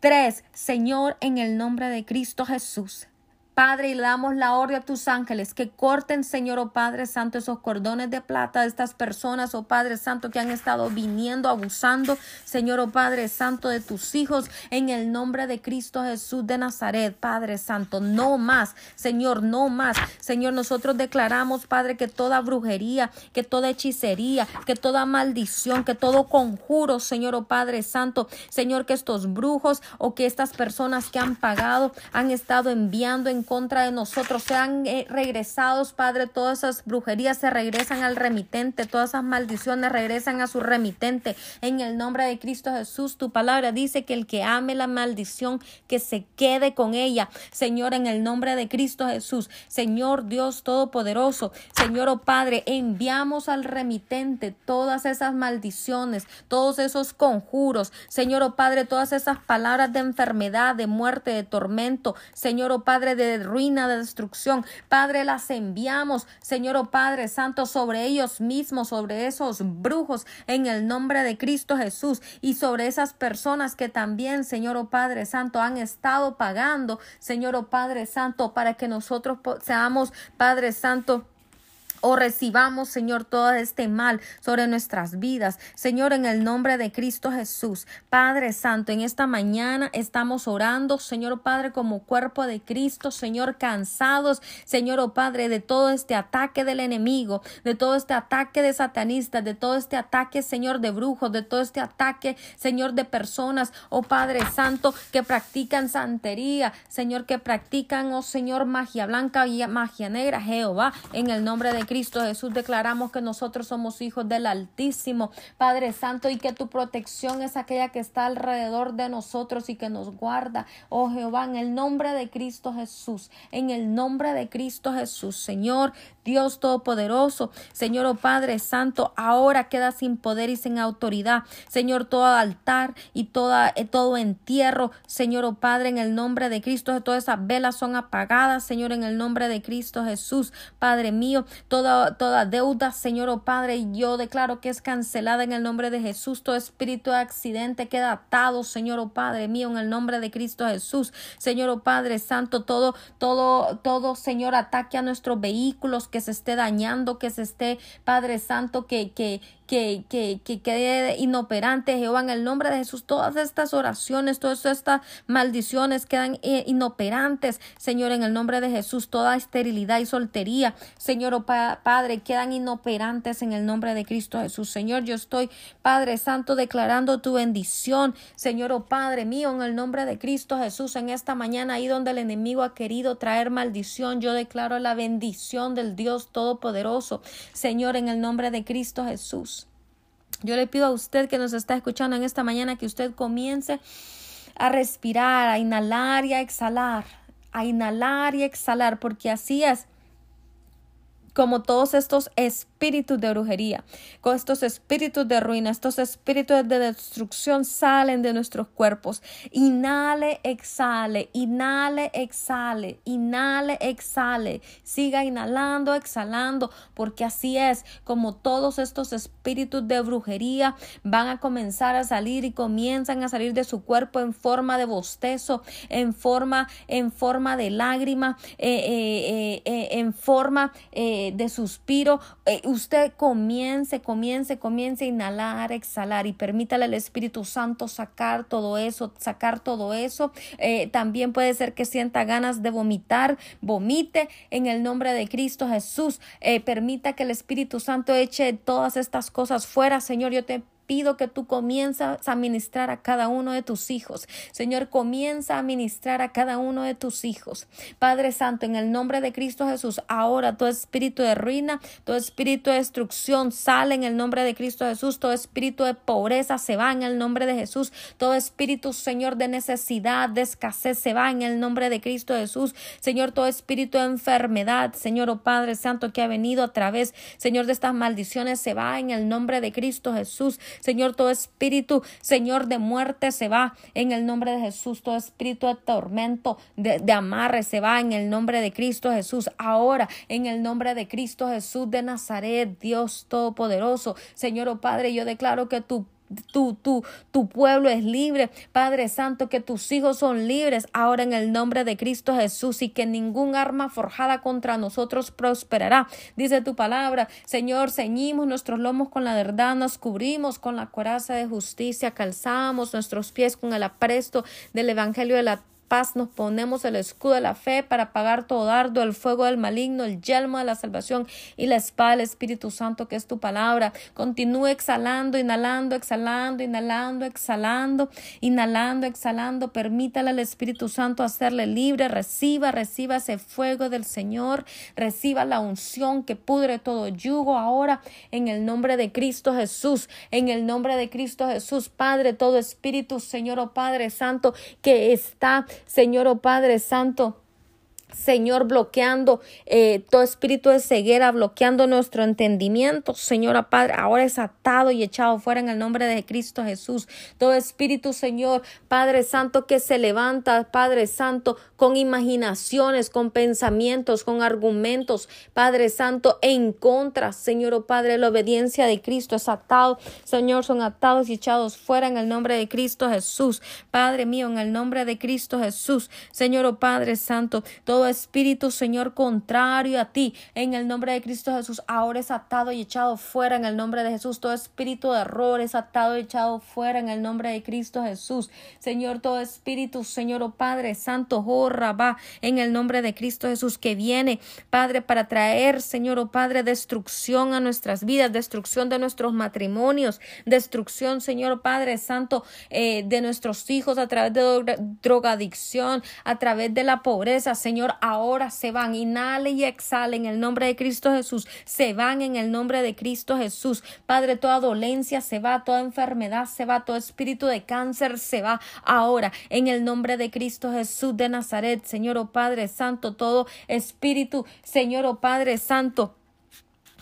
tres, Señor, en el nombre de Cristo Jesús. Padre, y le damos la orden a tus ángeles que corten, Señor, oh Padre Santo, esos cordones de plata de estas personas, oh Padre Santo, que han estado viniendo, abusando, Señor, oh Padre Santo, de tus hijos, en el nombre de Cristo Jesús de Nazaret, Padre Santo, no más, Señor, no más. Señor, nosotros declaramos, Padre, que toda brujería, que toda hechicería, que toda maldición, que todo conjuro, Señor, oh Padre Santo, Señor, que estos brujos o que estas personas que han pagado han estado enviando en contra de nosotros, sean eh, regresados, Padre, todas esas brujerías se regresan al remitente, todas esas maldiciones regresan a su remitente. En el nombre de Cristo Jesús, tu palabra dice que el que ame la maldición, que se quede con ella. Señor, en el nombre de Cristo Jesús, Señor Dios Todopoderoso, Señor, oh Padre, enviamos al remitente todas esas maldiciones, todos esos conjuros, Señor, oh Padre, todas esas palabras de enfermedad, de muerte, de tormento, Señor, oh Padre, de ruina, de destrucción. Padre, las enviamos, Señor, oh Padre Santo, sobre ellos mismos, sobre esos brujos, en el nombre de Cristo Jesús, y sobre esas personas que también, Señor, oh Padre Santo, han estado pagando, Señor, oh Padre Santo, para que nosotros seamos, Padre Santo, o recibamos, Señor, todo este mal sobre nuestras vidas. Señor, en el nombre de Cristo Jesús, Padre Santo, en esta mañana estamos orando, Señor Padre, como cuerpo de Cristo, Señor, cansados, Señor, oh Padre, de todo este ataque del enemigo, de todo este ataque de satanistas, de todo este ataque, Señor, de brujos, de todo este ataque, Señor, de personas, oh Padre Santo, que practican santería, Señor, que practican, oh Señor, magia blanca y magia negra, Jehová, en el nombre de Cristo Cristo Jesús declaramos que nosotros somos hijos del Altísimo, Padre Santo, y que tu protección es aquella que está alrededor de nosotros y que nos guarda. Oh Jehová, en el nombre de Cristo Jesús, en el nombre de Cristo Jesús, Señor, Dios Todopoderoso, Señor, oh Padre Santo, ahora queda sin poder y sin autoridad. Señor, todo altar y toda, eh, todo entierro, Señor, oh Padre, en el nombre de Cristo, todas esas velas son apagadas, Señor, en el nombre de Cristo Jesús, Padre mío, todo toda, deuda, Señor o oh Padre, yo declaro que es cancelada en el nombre de Jesús. Todo espíritu de accidente queda atado, Señor o oh Padre mío, en el nombre de Cristo Jesús. Señor o oh Padre Santo, todo, todo, todo, Señor, ataque a nuestros vehículos que se esté dañando, que se esté, Padre Santo, que, que, que, que, que quede inoperante, Jehová, en el nombre de Jesús. Todas estas oraciones, todas estas maldiciones quedan eh, inoperantes, Señor, en el nombre de Jesús. Toda esterilidad y soltería, Señor, oh Padre, quedan inoperantes en el nombre de Cristo Jesús. Señor, yo estoy, Padre Santo, declarando tu bendición, Señor, oh Padre mío, en el nombre de Cristo Jesús. En esta mañana, ahí donde el enemigo ha querido traer maldición, yo declaro la bendición del Dios Todopoderoso, Señor, en el nombre de Cristo Jesús. Yo le pido a usted que nos está escuchando en esta mañana que usted comience a respirar, a inhalar y a exhalar, a inhalar y exhalar, porque así es como todos estos espíritus de brujería, con estos espíritus de ruina, estos espíritus de destrucción salen de nuestros cuerpos. Inhale, exhale, inhale, exhale, inhale, exhale. Siga inhalando, exhalando, porque así es como todos estos espíritus de brujería van a comenzar a salir y comienzan a salir de su cuerpo en forma de bostezo, en forma, en forma de lágrima, eh, eh, eh, en forma de suspiro, usted comience, comience, comience a inhalar, exhalar y permítale al Espíritu Santo sacar todo eso, sacar todo eso. Eh, también puede ser que sienta ganas de vomitar, vomite en el nombre de Cristo Jesús. Eh, permita que el Espíritu Santo eche todas estas cosas fuera, Señor. Yo te pido que tú comienzas a ministrar a cada uno de tus hijos. Señor, comienza a ministrar a cada uno de tus hijos. Padre Santo, en el nombre de Cristo Jesús, ahora todo espíritu de ruina, todo espíritu de destrucción sale en el nombre de Cristo Jesús, todo espíritu de pobreza se va en el nombre de Jesús, todo espíritu, Señor, de necesidad, de escasez se va en el nombre de Cristo Jesús. Señor, todo espíritu de enfermedad, Señor, oh Padre Santo, que ha venido a través, Señor, de estas maldiciones se va en el nombre de Cristo Jesús. Señor, todo espíritu, Señor, de muerte se va en el nombre de Jesús. Todo espíritu de tormento, de, de amarre se va en el nombre de Cristo Jesús. Ahora, en el nombre de Cristo Jesús de Nazaret, Dios Todopoderoso. Señor, oh Padre, yo declaro que tu tu, tu, tu pueblo es libre. Padre Santo, que tus hijos son libres ahora en el nombre de Cristo Jesús y que ningún arma forjada contra nosotros prosperará. Dice tu palabra, Señor, ceñimos nuestros lomos con la verdad, nos cubrimos con la coraza de justicia, calzamos nuestros pies con el apresto del Evangelio de la paz nos ponemos el escudo de la fe para pagar todo dardo, el fuego del maligno, el yelmo de la salvación y la espada del Espíritu Santo, que es tu palabra. Continúe exhalando, inhalando, exhalando, inhalando, exhalando, inhalando, exhalando. Permítale al Espíritu Santo hacerle libre. Reciba, reciba ese fuego del Señor. Reciba la unción que pudre todo yugo ahora en el nombre de Cristo Jesús. En el nombre de Cristo Jesús, Padre, todo Espíritu, Señor, oh Padre Santo, que está Señor, oh Padre Santo, Señor, bloqueando eh, todo espíritu de ceguera, bloqueando nuestro entendimiento. Señora Padre, ahora es atado y echado fuera en el nombre de Cristo Jesús. Todo espíritu, Señor, Padre Santo, que se levanta, Padre Santo, con imaginaciones, con pensamientos, con argumentos, Padre Santo, en contra, Señor, oh Padre, la obediencia de Cristo es atado. Señor, son atados y echados fuera en el nombre de Cristo Jesús. Padre mío, en el nombre de Cristo Jesús. Señor, oh Padre Santo, todo espíritu, Señor, contrario a ti, en el nombre de Cristo Jesús, ahora es atado y echado fuera en el nombre de Jesús. Todo espíritu de error es atado y echado fuera en el nombre de Cristo Jesús. Señor, todo espíritu, Señor, oh Padre Santo, oh Rabá, en el nombre de Cristo Jesús, que viene, Padre, para traer, Señor, oh Padre, destrucción a nuestras vidas, destrucción de nuestros matrimonios, destrucción, Señor, oh Padre Santo, eh, de nuestros hijos a través de drogadicción, a través de la pobreza, Señor, ahora se van. Inhale y exhale en el nombre de Cristo Jesús. Se van en el nombre de Cristo Jesús. Padre, toda dolencia se va, toda enfermedad se va, todo espíritu de cáncer se va ahora en el nombre de Cristo Jesús de Nazaret. Señor, oh Padre Santo, todo espíritu, Señor, oh Padre Santo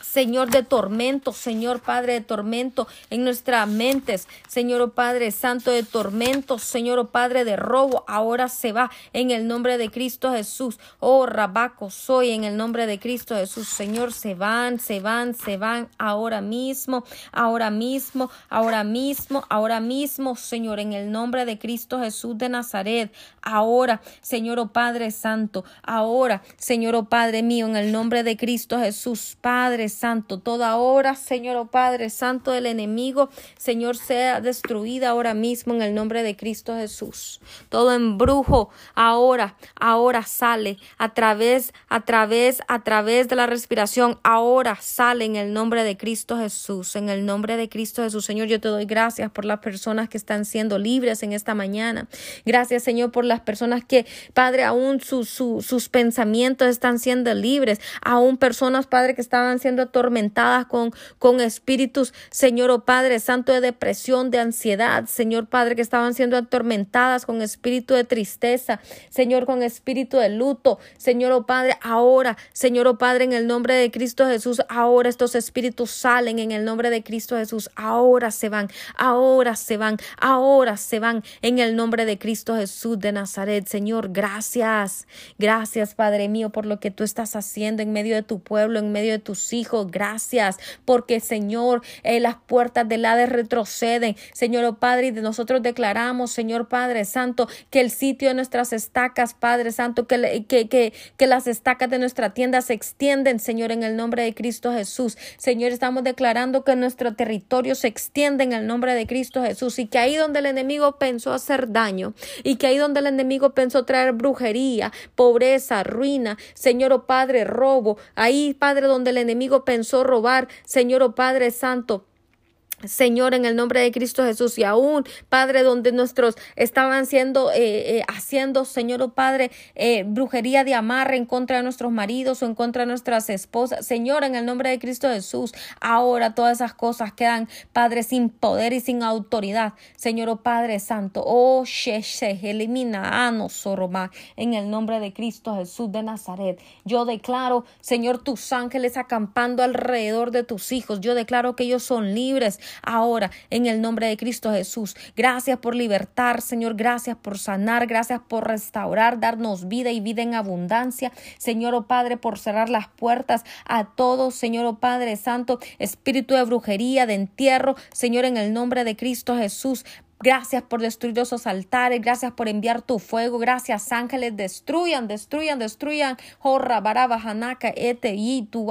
Señor de tormento, Señor Padre de tormento en nuestras mentes, Señor oh Padre Santo de tormento, Señor oh Padre de robo, ahora se va en el nombre de Cristo Jesús. Oh Rabaco, soy en el nombre de Cristo Jesús, Señor, se van, se van, se van ahora mismo, ahora mismo, ahora mismo, ahora mismo, Señor, en el nombre de Cristo Jesús de Nazaret, ahora, Señor oh Padre Santo, ahora, Señor oh Padre mío, en el nombre de Cristo Jesús, Padre Santo. Toda hora, Señor, oh Padre Santo del enemigo, Señor, sea destruida ahora mismo en el nombre de Cristo Jesús. Todo embrujo ahora, ahora sale a través, a través, a través de la respiración. Ahora sale en el nombre de Cristo Jesús. En el nombre de Cristo Jesús, Señor, yo te doy gracias por las personas que están siendo libres en esta mañana. Gracias, Señor, por las personas que, Padre, aún sus pensamientos están siendo libres. Aún personas, Padre, que estaban siendo atormentadas con, con espíritus, Señor, oh Padre Santo, de depresión, de ansiedad, Señor Padre, que estaban siendo atormentadas con espíritu de tristeza, Señor, con espíritu de luto, Señor, oh Padre, ahora, Señor, oh Padre, en el nombre de Cristo Jesús, ahora estos espíritus salen en el nombre de Cristo Jesús, ahora se van, ahora se van, ahora se van en el nombre de Cristo Jesús de Nazaret, Señor, gracias, gracias, Padre mío, por lo que tú estás haciendo en medio de tu pueblo, en medio de tus hijos, gracias, porque Señor, eh, las puertas del Hades retroceden. Señor oh Padre, y de nosotros declaramos, Señor Padre Santo, que el sitio de nuestras estacas, Padre Santo, que, que, que, que las estacas de nuestra tienda se extienden, Señor, en el nombre de Cristo Jesús. Señor, estamos declarando que nuestro territorio se extiende en el nombre de Cristo Jesús y que ahí donde el enemigo pensó hacer daño y que ahí donde el enemigo pensó traer brujería, pobreza, ruina, Señor oh Padre, robo, ahí Padre donde el enemigo pensó robar, Señor o Padre Santo. Señor, en el nombre de Cristo Jesús, y aún, Padre, donde nuestros estaban siendo, eh, eh, haciendo, Señor, oh Padre, eh, brujería de amarre en contra de nuestros maridos o en contra de nuestras esposas. Señor, en el nombre de Cristo Jesús, ahora todas esas cosas quedan, Padre, sin poder y sin autoridad. Señor, oh Padre Santo, oh Sheshe, elimina a Soroma, en el nombre de Cristo Jesús de Nazaret. Yo declaro, Señor, tus ángeles acampando alrededor de tus hijos. Yo declaro que ellos son libres ahora en el nombre de Cristo Jesús. Gracias por libertar, Señor, gracias por sanar, gracias por restaurar, darnos vida y vida en abundancia. Señor, oh Padre, por cerrar las puertas a todos, Señor, oh Padre Santo, espíritu de brujería, de entierro, Señor, en el nombre de Cristo Jesús. Gracias por destruir esos altares. Gracias por enviar tu fuego. Gracias, ángeles. Destruyan, destruyan, destruyan. Jorra, baraba, hanaka, ete, y tu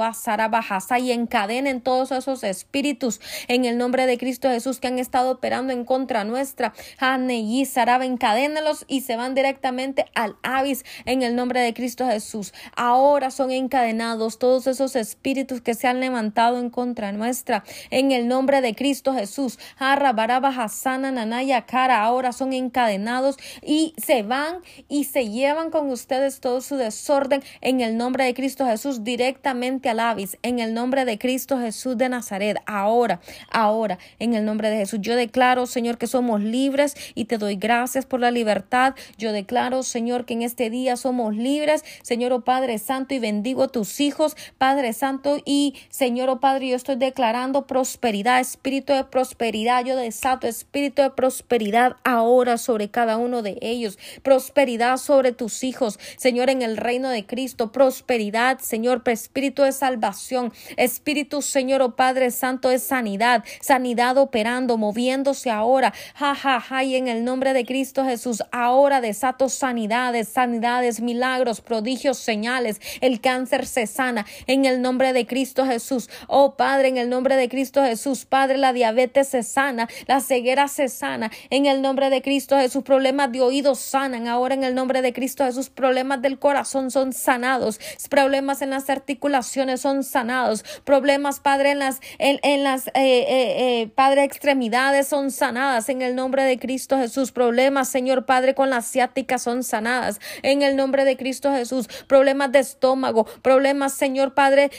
y encadenen todos esos espíritus en el nombre de Cristo Jesús que han estado operando en contra nuestra. Hane y saraba, encadénelos y se van directamente al avis en el nombre de Cristo Jesús. Ahora son encadenados todos esos espíritus que se han levantado en contra nuestra en el nombre de Cristo Jesús. Harra, baraba, hasana, nanay, cara ahora son encadenados y se van y se llevan con ustedes todo su desorden en el nombre de Cristo Jesús directamente al Avis, en el nombre de Cristo Jesús de Nazaret, ahora, ahora, en el nombre de Jesús. Yo declaro, Señor, que somos libres y te doy gracias por la libertad. Yo declaro, Señor, que en este día somos libres, Señor, oh Padre Santo, y bendigo a tus hijos, Padre Santo, y Señor, oh Padre, yo estoy declarando prosperidad, espíritu de prosperidad, yo desato espíritu de prosperidad prosperidad ahora sobre cada uno de ellos, prosperidad sobre tus hijos, Señor, en el reino de Cristo, prosperidad, Señor, espíritu de salvación, espíritu, Señor, oh Padre Santo, de sanidad, sanidad operando, moviéndose ahora, ja, ja, ja, y en el nombre de Cristo Jesús, ahora desato sanidades, sanidades, milagros, prodigios, señales, el cáncer se sana, en el nombre de Cristo Jesús, oh Padre, en el nombre de Cristo Jesús, Padre, la diabetes se sana, la ceguera se sana, en el nombre de Cristo Jesús. Problemas de oídos sanan ahora en el nombre de Cristo Jesús. Problemas del corazón son sanados. Problemas en las articulaciones son sanados. Problemas, Padre, en las, en, las, eh, eh, eh, Padre, extremidades son sanadas en el nombre de Cristo Jesús. Problemas, Señor Padre, con la asiática son sanadas en el nombre de Cristo Jesús. Problemas de estómago, problemas, Señor Padre,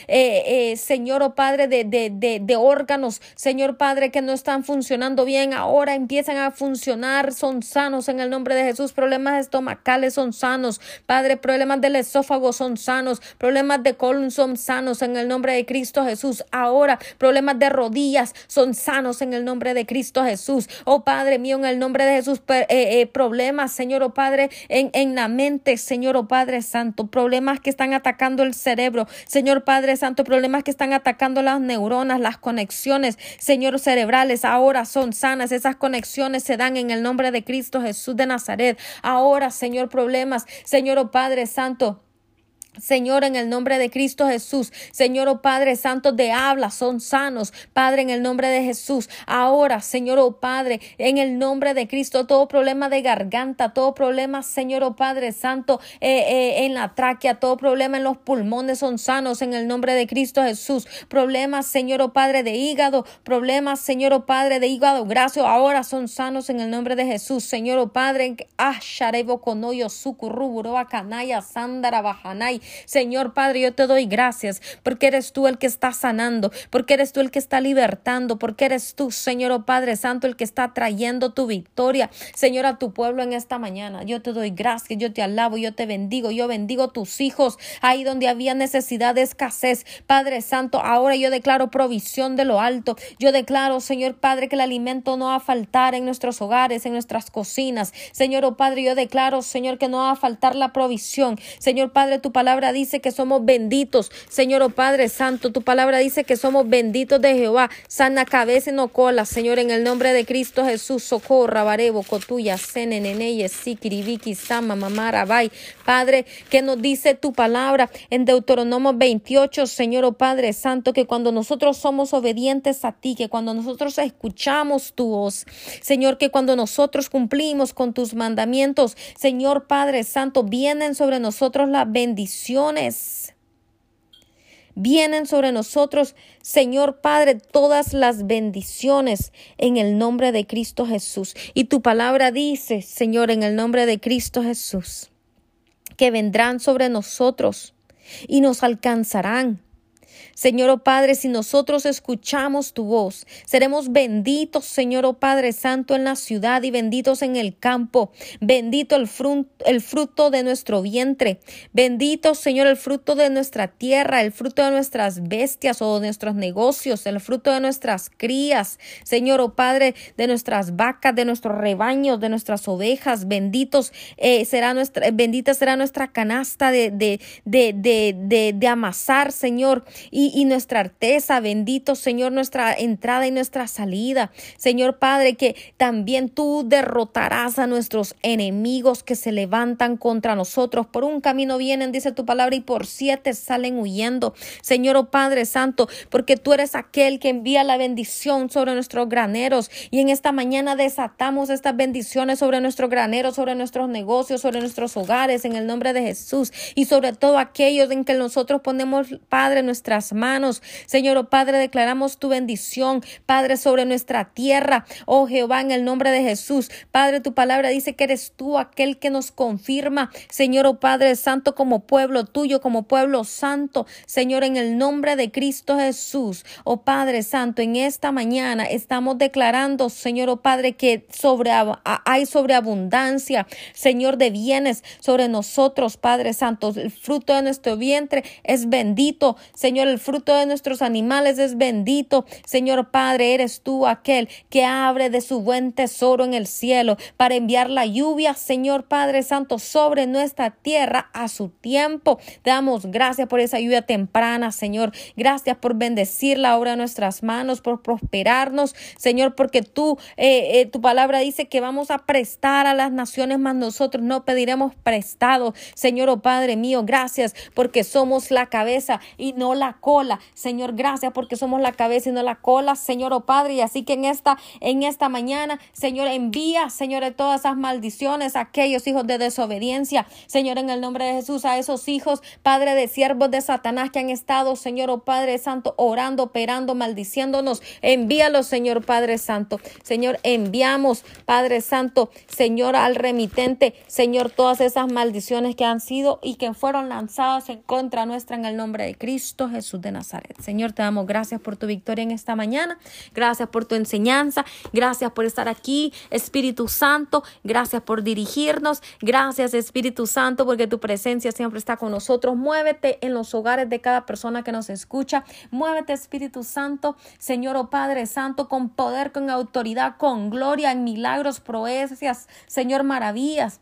Señor o Padre, de, de, de, de órganos, Señor Padre, que no están funcionando bien. Ahora empiezan a funcionar, son sanos en el nombre de Jesús. Problemas estomacales son sanos. Padre, problemas del esófago son sanos. Problemas de colon son sanos en el nombre de Cristo Jesús. Ahora, problemas de rodillas son sanos en el nombre de Cristo Jesús. Oh Padre mío, en el nombre de Jesús, eh, eh, problemas, Señor, oh Padre, en, en la mente, Señor, oh Padre Santo, problemas que están atacando el cerebro, Señor Padre Santo, problemas que están atacando las neuronas, las conexiones, Señor, cerebrales, ahora son sanas esas conexiones se dan en el nombre de Cristo Jesús de Nazaret. Ahora, Señor, problemas, Señor, oh Padre Santo. Señor, en el nombre de Cristo Jesús, Señor, oh Padre Santo, de habla son sanos, Padre, en el nombre de Jesús. Ahora, Señor, oh Padre, en el nombre de Cristo, todo problema de garganta, todo problema, Señor, oh Padre Santo, eh, eh, en la tráquea, todo problema en los pulmones son sanos, en el nombre de Cristo Jesús. Problemas, Señor, oh Padre, de hígado, problemas, Señor, oh Padre, de hígado graso, ahora son sanos en el nombre de Jesús. Señor, oh Padre, ah, Akanaya, Sandara, Bajanay. Señor Padre, yo te doy gracias porque eres tú el que está sanando, porque eres tú el que está libertando, porque eres tú, Señor oh Padre Santo, el que está trayendo tu victoria, Señor, a tu pueblo en esta mañana. Yo te doy gracias, yo te alabo, yo te bendigo, yo bendigo tus hijos ahí donde había necesidad de escasez. Padre Santo, ahora yo declaro provisión de lo alto. Yo declaro, Señor Padre, que el alimento no va a faltar en nuestros hogares, en nuestras cocinas. Señor, oh Padre, yo declaro, Señor, que no va a faltar la provisión. Señor Padre, tu palabra palabra dice que somos benditos. Señor oh Padre Santo, tu palabra dice que somos benditos de Jehová. Sana cabeza y no cola, Señor, en el nombre de Cristo Jesús. Socorra, Barebo, Cotuya, Seneneneye, Sikiribiki, Sama, Mamara, Bay. Padre, que nos dice tu palabra en Deuteronomio 28, Señor oh Padre Santo, que cuando nosotros somos obedientes a ti, que cuando nosotros escuchamos tu voz, Señor, que cuando nosotros cumplimos con tus mandamientos, Señor Padre Santo, vienen sobre nosotros la bendición Vienen sobre nosotros, Señor Padre, todas las bendiciones en el nombre de Cristo Jesús. Y tu palabra dice, Señor, en el nombre de Cristo Jesús, que vendrán sobre nosotros y nos alcanzarán. Señor oh Padre, si nosotros escuchamos tu voz, seremos benditos, Señor oh Padre Santo, en la ciudad y benditos en el campo. Bendito el, el fruto de nuestro vientre. Bendito, Señor, el fruto de nuestra tierra, el fruto de nuestras bestias o de nuestros negocios, el fruto de nuestras crías. Señor oh Padre, de nuestras vacas, de nuestros rebaños, de nuestras ovejas. Benditos eh, será nuestra, bendita será nuestra canasta de, de, de, de, de amasar, Señor y, nuestra arteza. Bendito, Señor, nuestra entrada y nuestra salida. Señor Padre, que también tú derrotarás a nuestros enemigos que se levantan contra nosotros. Por un camino vienen, dice tu palabra, y por siete salen huyendo. Señor oh Padre Santo, porque tú eres aquel que envía la bendición sobre nuestros graneros. Y en esta mañana desatamos estas bendiciones sobre nuestros graneros, sobre nuestros negocios, sobre nuestros hogares, en el nombre de Jesús. Y sobre todo aquellos en que nosotros ponemos, Padre, nuestras manos. Señor, oh Padre, declaramos tu bendición, Padre, sobre nuestra tierra. Oh Jehová, en el nombre de Jesús. Padre, tu palabra dice que eres tú aquel que nos confirma, Señor, oh Padre Santo, como pueblo tuyo, como pueblo santo. Señor, en el nombre de Cristo Jesús. Oh Padre Santo, en esta mañana estamos declarando, Señor, oh Padre, que sobre, hay sobreabundancia, Señor, de bienes sobre nosotros, Padre Santo. El fruto de nuestro vientre es bendito, Señor, el fruto de nuestros animales es bendito. Señor Padre, eres tú aquel que abre de su buen tesoro en el cielo para enviar la lluvia, Señor Padre Santo, sobre nuestra tierra a su tiempo. Damos gracias por esa lluvia temprana, Señor. Gracias por bendecir la obra de nuestras manos, por prosperarnos, Señor, porque tú, eh, eh, tu palabra dice que vamos a prestar a las naciones, más nosotros no pediremos prestado. Señor, oh Padre mío, gracias porque somos la cabeza y no la Señor, gracias porque somos la cabeza y no la cola, Señor, oh Padre. Y así que en esta, en esta mañana, Señor, envía, Señor, de todas esas maldiciones a aquellos hijos de desobediencia, Señor, en el nombre de Jesús, a esos hijos, Padre de siervos de Satanás que han estado, Señor, oh Padre Santo, orando, operando, maldiciéndonos. Envíalos, Señor Padre Santo. Señor, enviamos, Padre Santo, Señor, al remitente, Señor, todas esas maldiciones que han sido y que fueron lanzadas en contra nuestra en el nombre de Cristo Jesús de Nazaret. Señor, te damos gracias por tu victoria en esta mañana. Gracias por tu enseñanza. Gracias por estar aquí, Espíritu Santo. Gracias por dirigirnos. Gracias, Espíritu Santo, porque tu presencia siempre está con nosotros. Muévete en los hogares de cada persona que nos escucha. Muévete, Espíritu Santo, Señor, oh Padre Santo, con poder, con autoridad, con gloria, en milagros, proezas, Señor, maravillas.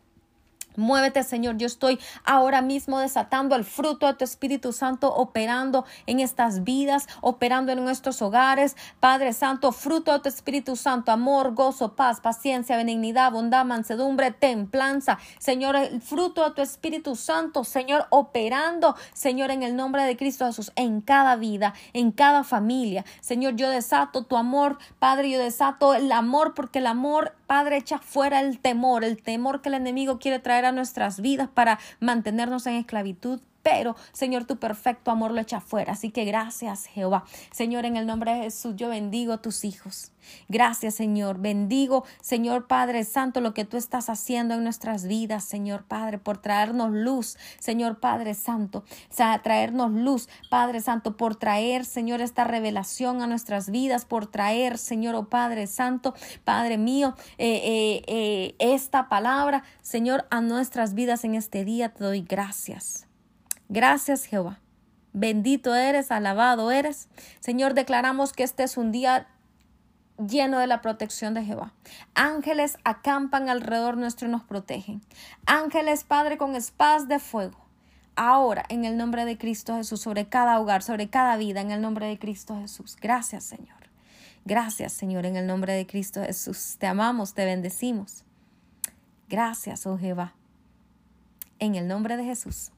Muévete, Señor. Yo estoy ahora mismo desatando el fruto de tu Espíritu Santo, operando en estas vidas, operando en nuestros hogares. Padre Santo, fruto de tu Espíritu Santo, amor, gozo, paz, paciencia, benignidad, bondad, mansedumbre, templanza. Señor, el fruto de tu Espíritu Santo, Señor, operando, Señor, en el nombre de Cristo Jesús, en cada vida, en cada familia. Señor, yo desato tu amor, Padre, yo desato el amor, porque el amor, Padre, echa fuera el temor, el temor que el enemigo quiere traer a nuestras vidas para mantenernos en esclavitud pero Señor, tu perfecto amor lo echa fuera. Así que gracias, Jehová. Señor, en el nombre de Jesús, yo bendigo a tus hijos. Gracias, Señor. Bendigo, Señor Padre Santo, lo que tú estás haciendo en nuestras vidas, Señor Padre, por traernos luz, Señor Padre Santo. O sea, traernos luz, Padre Santo, por traer, Señor, esta revelación a nuestras vidas, por traer, Señor, oh Padre Santo, Padre mío, eh, eh, eh, esta palabra, Señor, a nuestras vidas en este día. Te doy gracias. Gracias Jehová. Bendito eres, alabado eres. Señor, declaramos que este es un día lleno de la protección de Jehová. Ángeles acampan alrededor nuestro y nos protegen. Ángeles, Padre, con espadas de fuego. Ahora, en el nombre de Cristo Jesús, sobre cada hogar, sobre cada vida, en el nombre de Cristo Jesús. Gracias, Señor. Gracias, Señor, en el nombre de Cristo Jesús. Te amamos, te bendecimos. Gracias, oh Jehová. En el nombre de Jesús.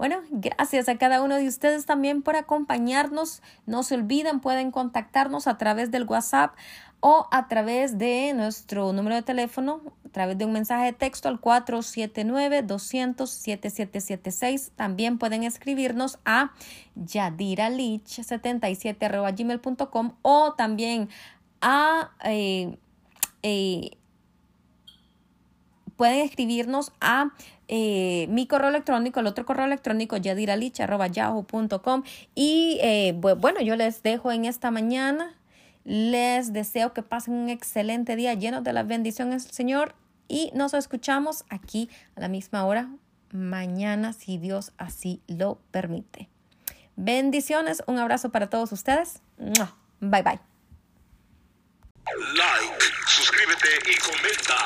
Bueno, gracias a cada uno de ustedes también por acompañarnos. No se olviden, pueden contactarnos a través del WhatsApp o a través de nuestro número de teléfono, a través de un mensaje de texto al 479-200-7776. También pueden escribirnos a yadiralich77.gmail.com o también a... Eh, eh, pueden escribirnos a eh, mi correo electrónico, el otro correo electrónico, yadiralich.yahoo.com. Y eh, bueno, yo les dejo en esta mañana. Les deseo que pasen un excelente día lleno de las bendiciones del Señor y nos escuchamos aquí a la misma hora mañana si Dios así lo permite. Bendiciones, un abrazo para todos ustedes. Bye bye. Like, suscríbete y comenta.